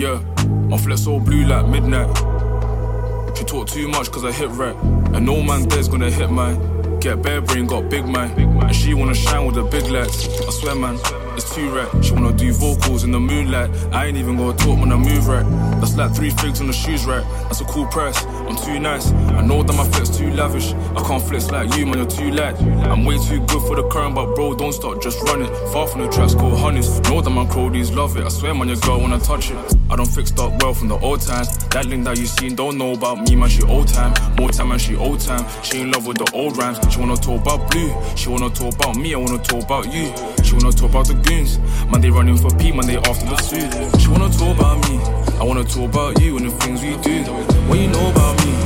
Yeah, my flex all blue like midnight. She talk too much cause I hit right. And no man there's gonna hit mine. Get bare brain, got big mind. And she wanna shine with the big lights. I swear, man, it's too right. She wanna do vocals in the moonlight. I ain't even gonna talk when I move right. That's like three figs on the shoes right. That's a cool price. I'm too nice. I know that my flex too lavish. I can't flex like you, man, you're too light. I'm way too good for the current, but bro, don't stop, just run it. Far from the tracks, called honeys. Know that my crowdies love it. I swear, man, your girl wanna touch it. I don't fix up well from the old times. That link that you seen don't know about me, man, she old time. More time, and she old time. She in love with the old rhymes. She wanna talk about blue. She wanna talk about me, I wanna talk about you. She wanna talk about the goons. Man, they running for P, man, they after the food. She wanna talk about me. I wanna talk about you and the things we do. When you know about me,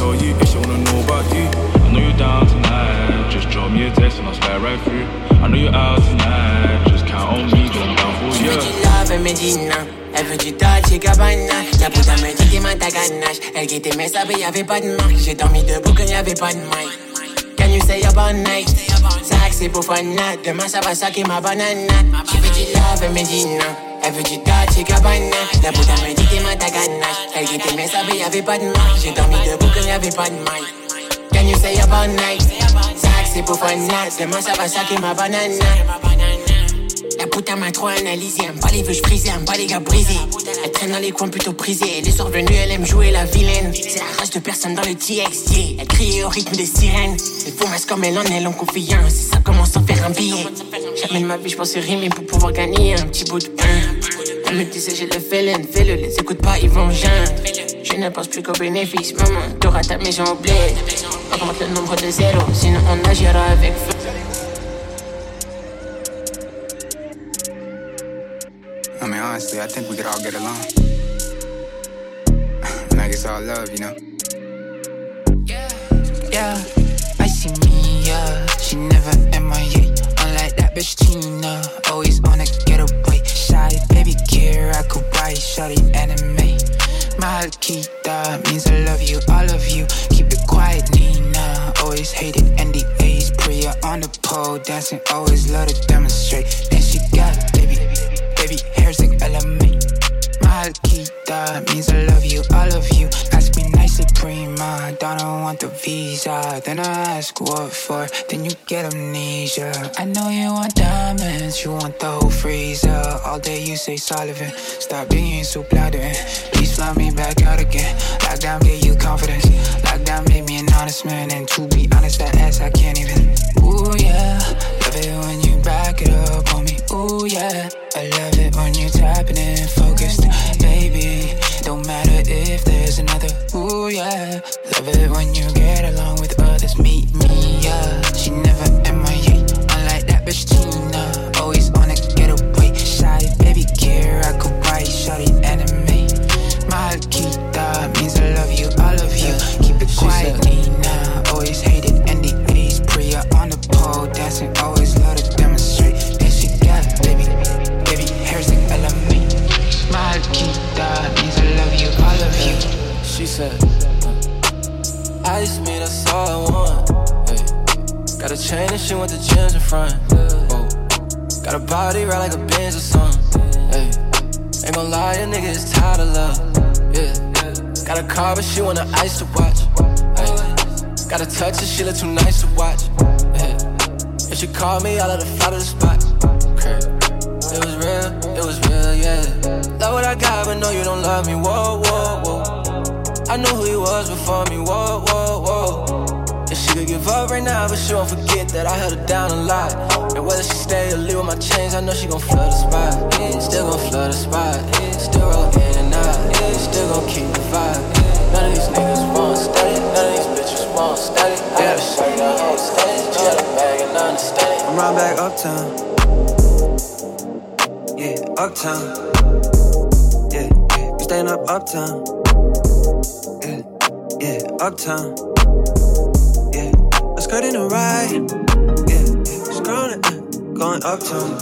tell you if she wanna know about you. I know you're down tonight. Just drop me a text and I'll slide right through. I know you're out tonight. Just count on me, jump down for Tu you. veux du love et Medina Elle veut du Dolce Gabbana La puta me dit qu'il m'a ta ganache Elle guettait mes sables, y'avait pas de marque J'ai dormi debout quand y'avait pas de mic Can you say a bon night? Ça c'est pour fanat Demain ça va saquer ma banane Tu veux du love et Medina Elle veut du Dolce Gabbana La puta me dit qu'il m'a ganache Elle guettait mes sables, y'avait pas de marque J'ai dormi debout quand y'avait pas de mic Can you say a bon night? Ça c'est pour fanat Demain ça va saquer ma banane la putain m'a trop analysé, elle me pas les vœux brisés, elle les gars brisés. Elle traîne dans les coins plutôt prisés, elle est survenue, elle aime jouer la vilaine. C'est la rage de personne dans le TX, yeah. Elle crie au rythme des sirènes. Les faux comme elle en elle ont confiance, ça commence à faire un billet. Jamais de ma vie, je pensais rimer pour pouvoir gagner un petit bout de pain. Elle me disait j'ai le félin, fais-le, les écoute pas, ils vont geindre. Je ne pense plus qu'au bénéfice, maman, t'auras ta maison au bled. Augmente le nombre de zéros, sinon on agira avec feu. I mean, honestly, I think we could all get along. like it's all love, you know? Yeah, I see me, yeah. She never MIA. Unlike that bitch Tina, always on a getaway. Shy, baby, care, I could buy shawty anime. My Kita means I love you, all of you. Keep it quiet, Nina. Always hated NDAs. Priya on the pole, dancing, always love to demonstrate. Then she got baby, baby, hair's like LMA. My Kita means I love you, all of you. Nicely, prima. Don't want the visa. Then I ask what for. Then you get amnesia. I know you want diamonds, you want the whole freezer. All day you say Sullivan. Stop being so blatant. Please fly me back out again. Lockdown gave you confidence. Lockdown made me an honest man. And to be honest, that ass I can't even. Ooh yeah, love it when you back it up on me. Ooh yeah, I love it when you tapping in focused, baby. Don't matter if there's another. Ooh yeah, love it when you get along with others. Meet me, yeah. She never chain and she went to gyms in front. Whoa. Got a body right like a Benz or something. Hey. Ain't gon' lie, a nigga is tired of love. Yeah. Got a car, but she want to ice to watch. Hey. Got a touch and she look too nice to watch. Yeah. If she call me, I let her fly to the spot. It was real, it was real, yeah. Love what I got, but no, you don't love me. Whoa, whoa, whoa. I knew who he was before me. Whoa. She won't forget that I held her down a lot. And whether she stay or leave with my chains, I know she gon' flood the spot. Still gon' flood the spot. Still roll in and out. Still gon' keep the vibe. None of these niggas want steady. None of these bitches want steady. I gotta show you the whole steady. She got a bag and understand it. I'm right back uptown. Yeah, uptown. Yeah, yeah. We staying up uptown. Yeah, yeah, uptown skirting a ride. Yeah, skirting, uh, going uptown.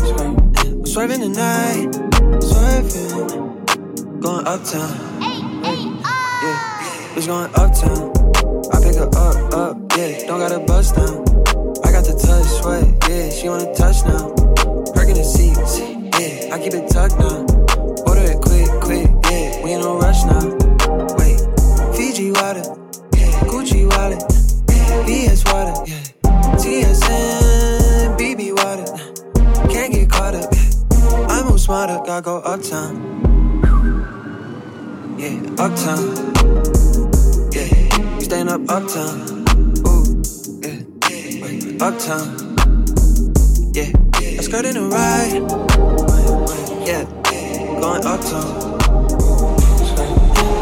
Skirting, uh, swerving the night, swerving, going uptown. Hey, hey, ah. Yeah, it's going uptown. I pick her up, up, yeah. Don't got a bust down. I got the touch, sweat, yeah. She wanna touch now. Perking the seats, yeah. I keep it tucked now. Order it quick, quick, yeah. We in no rush now. Wait, Fiji water, yeah. Gucci wallet. BS water, yeah. TSN, BB water. Can't get caught up. Yeah. I move smarter, gotta go uptown. Yeah, uptown. Yeah, you stand up uptown. Ooh, yeah, uptown. Yeah, I skirt in the ride. Yeah, going uptown.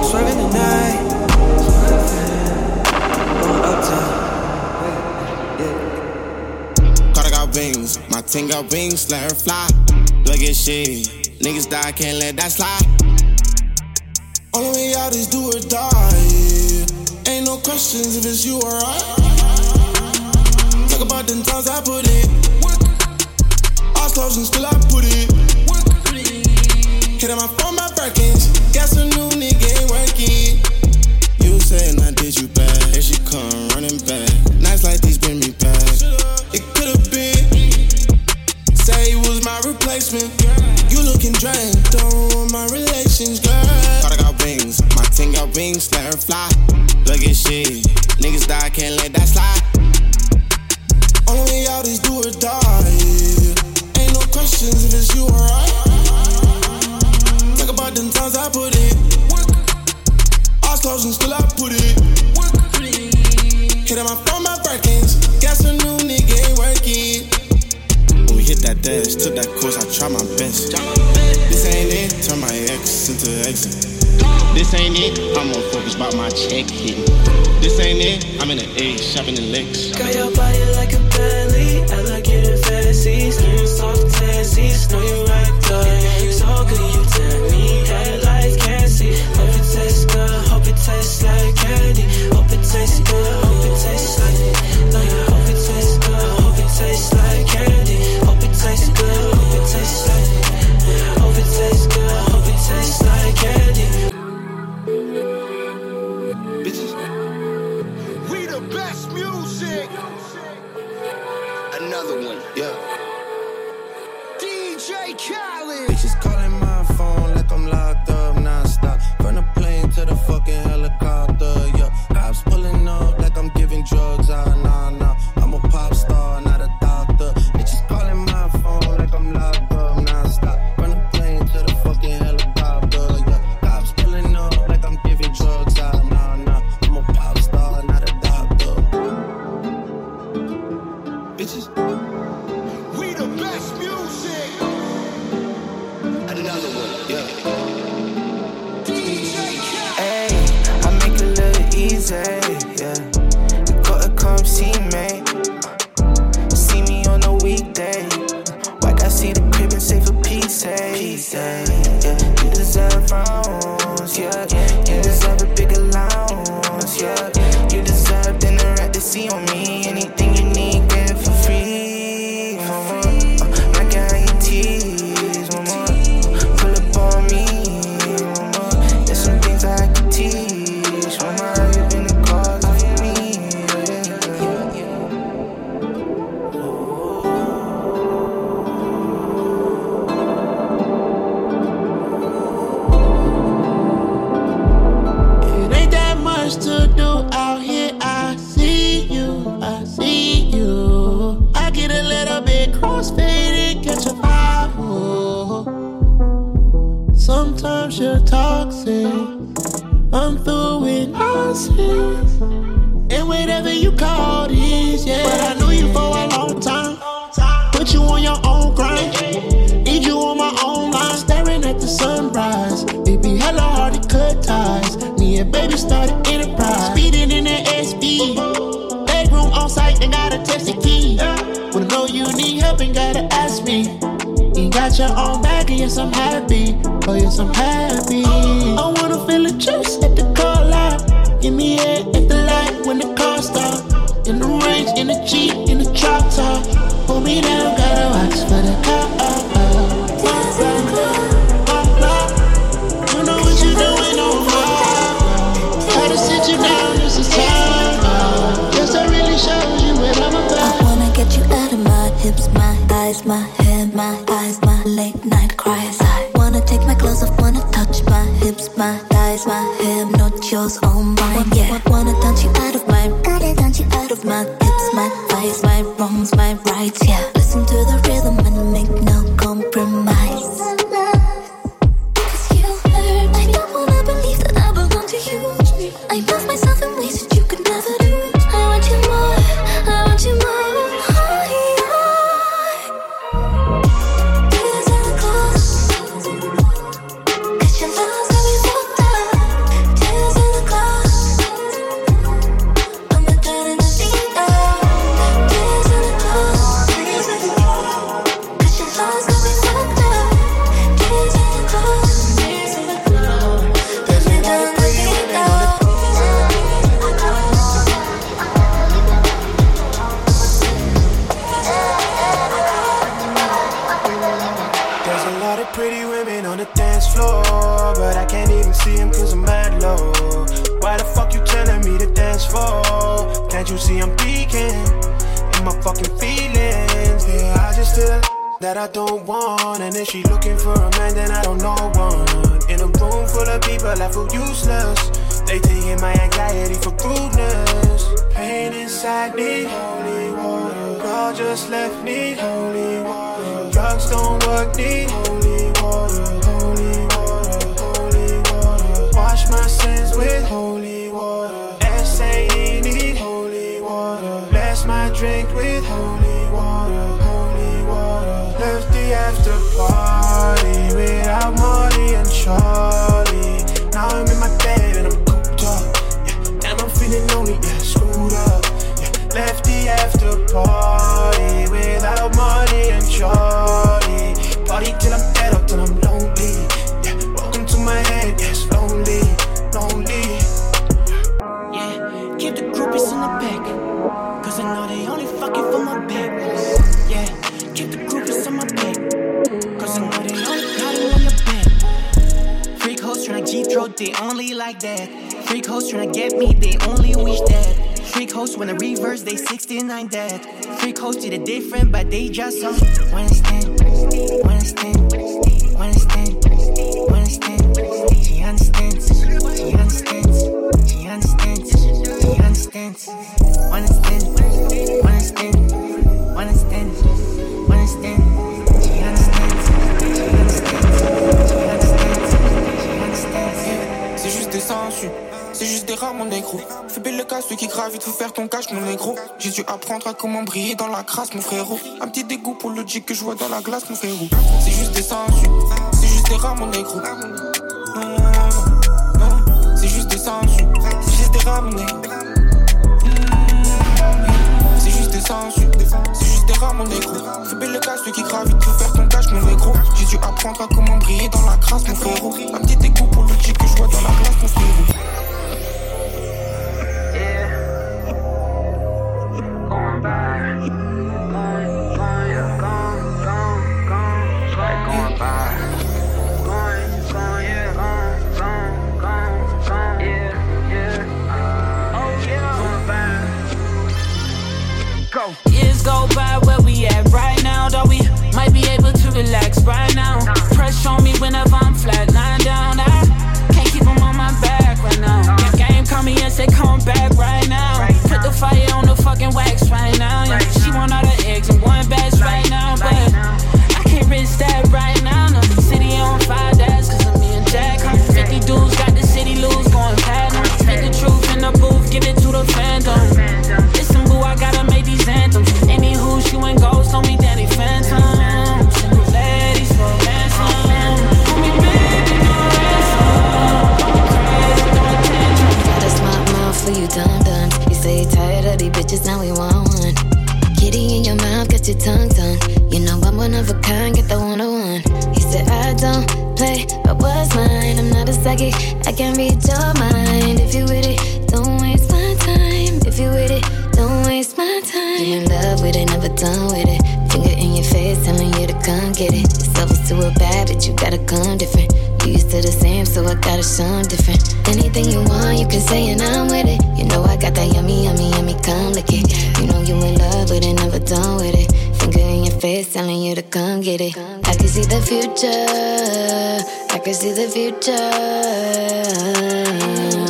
Swerving the night. Wings, my ting got wings, let her fly. Look at shit, niggas die, can't let that slide. Only way out is do or die. Ain't no questions if it's you or I. Talk about them times I put in. Eyes closed and still I put it. Hit on my phone, my Birkins. Guess a new nigga ain't working. You saying I did you bad, and she come running back. Times I put. Eyes closed and still I put it. Hit on my phone, my Birkins. Guess a new nigga ain't working. When we hit that dash, took that course, I try my best. This ain't it, turn my ex into exit. This ain't it, I'm more focused about my check hitting. This ain't it, I'm in the A, shopping in licks. Got your body like a belly, I like it in fancy. Skin soft, tassy, know you right there. So good, you tell me headlights Hope it tastes good, hope it tastes like candy. Hope it tastes good, hope it tastes like. Like, at on me. You're toxic. I'm through with nonsense. And whatever you call this, yeah. But I knew you for a long time. Put you on your own grind. Need you on my own line. Staring at the sunrise. Baby, hella hard to cut ties. Me and baby started enterprise. Speeding in the your own bag yes, I'm happy. Oh, yes, I'm happy. I wanna feel the juice at the car lot. Give me head at the light when the car stop. In the range, in the Jeep, in the drop top. Pull me down, gotta watch for the car. Yours, oh all mine. Yeah, wanna dance you out of my, gotta dance you out of my hips, my thighs, my wrongs, my rights. Yeah, I don't want. And if she looking for a man, then I don't know one. In a room full of people, I feel useless. They taking my anxiety for rudeness. Pain inside me, holy water. God just left me, holy water. Drugs don't work, need Molly Freak hoes tryna get me, they only wish that. Freak hoes I reverse, they 69 dead. Freak hoes did it different, but they just some. When I stand, when I stand, when I stand, when I stand. She understands, she understands, she understands, she understands. Fais belle le cas, ceux qui gravitent, faut faire ton cash, mon négro. J'ai dû apprendre à comment briller dans la crasse, mon frérot. Un petit dégoût pour le G que je vois dans la glace, mon frérot. C'est juste des insus, c'est juste des rats, mon négro. Non, non, c'est juste des insus, c'est juste des rats, mon négro. C'est juste des c'est juste des rats, mon négro. Fais belle le cas, ceux qui gravitent, faut faire ton cash, mon négro. J'ai dû apprendre à comment briller dans la crasse, mon frérot. Un petit play, but what's mine? I'm not a psychic, I can read your mind. If you with it, don't waste my time. If you with it, don't waste my time. You in love with it, never done with it. Finger in your face, telling you to come get it. Yourself is too bad, but you gotta come different. You used to the same, so I gotta show different. Anything you want, you can say, and I'm with it. You know I got that yummy, yummy, yummy, come lick it. You know you in love with it, never done with it. Finger in your face, telling you to come get it. I can see the future, I can see the future.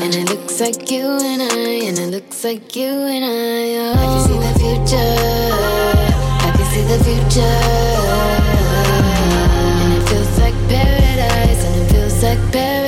And it looks like you and I, and it looks like you and I. Oh. I can see the future, I can see the future. And it feels like paradise, and it feels like paradise.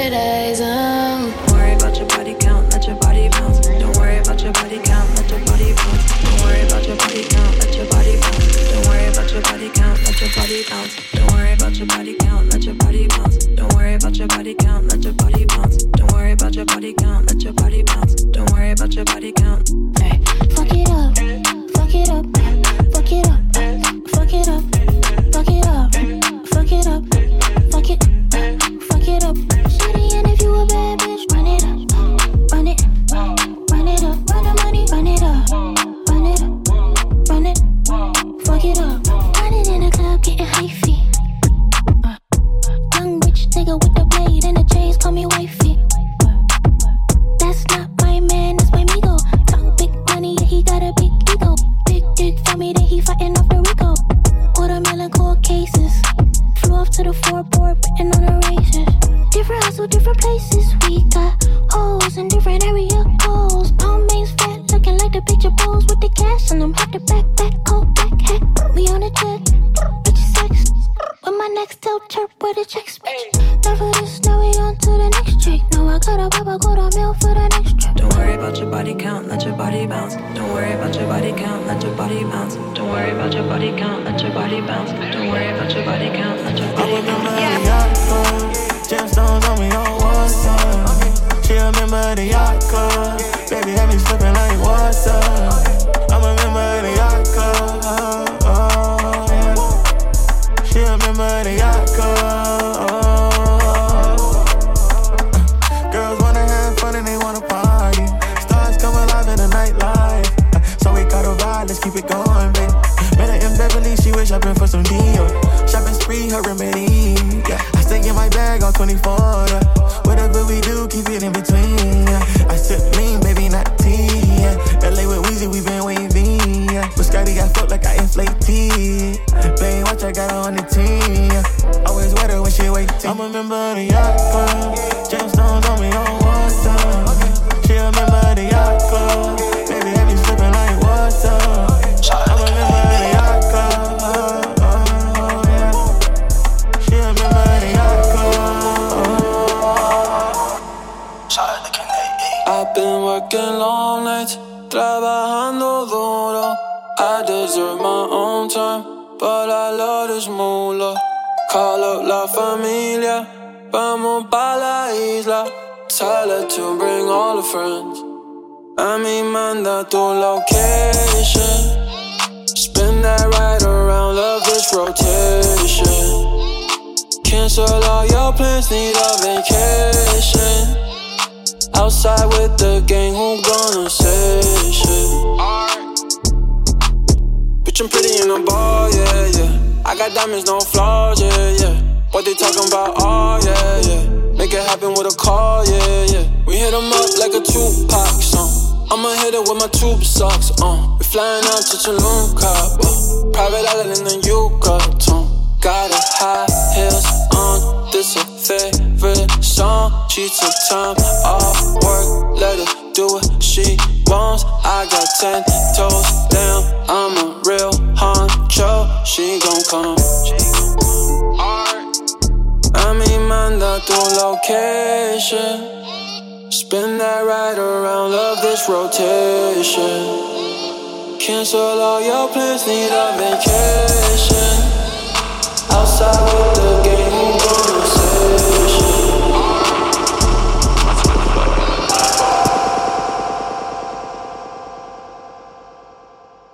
Friends. A mí manda tu location. Spin that right around, love this rotation. Cancel all your plans, need a vacation. Outside with the gang, who gonna say shit? Bitch, I'm pretty in the ball, yeah, yeah. I got diamonds, no flaws, yeah, yeah. What they talking about, oh, yeah, yeah. Make it happen with a call, yeah, yeah. Hit 'em up like a Tupac song. I'ma hit it with my tube socks, uh. We flying out to Tulum, Cabo. Private island in the Yucatan. Got a high heels on, this a favorite song. She took time off work, let her do what she wants. I got ten toes down, I'm a real honcho. She gon' come. A mí manda tu location. Spin that right around, love this rotation. Cancel all your plans, need a vacation. Outside with the game.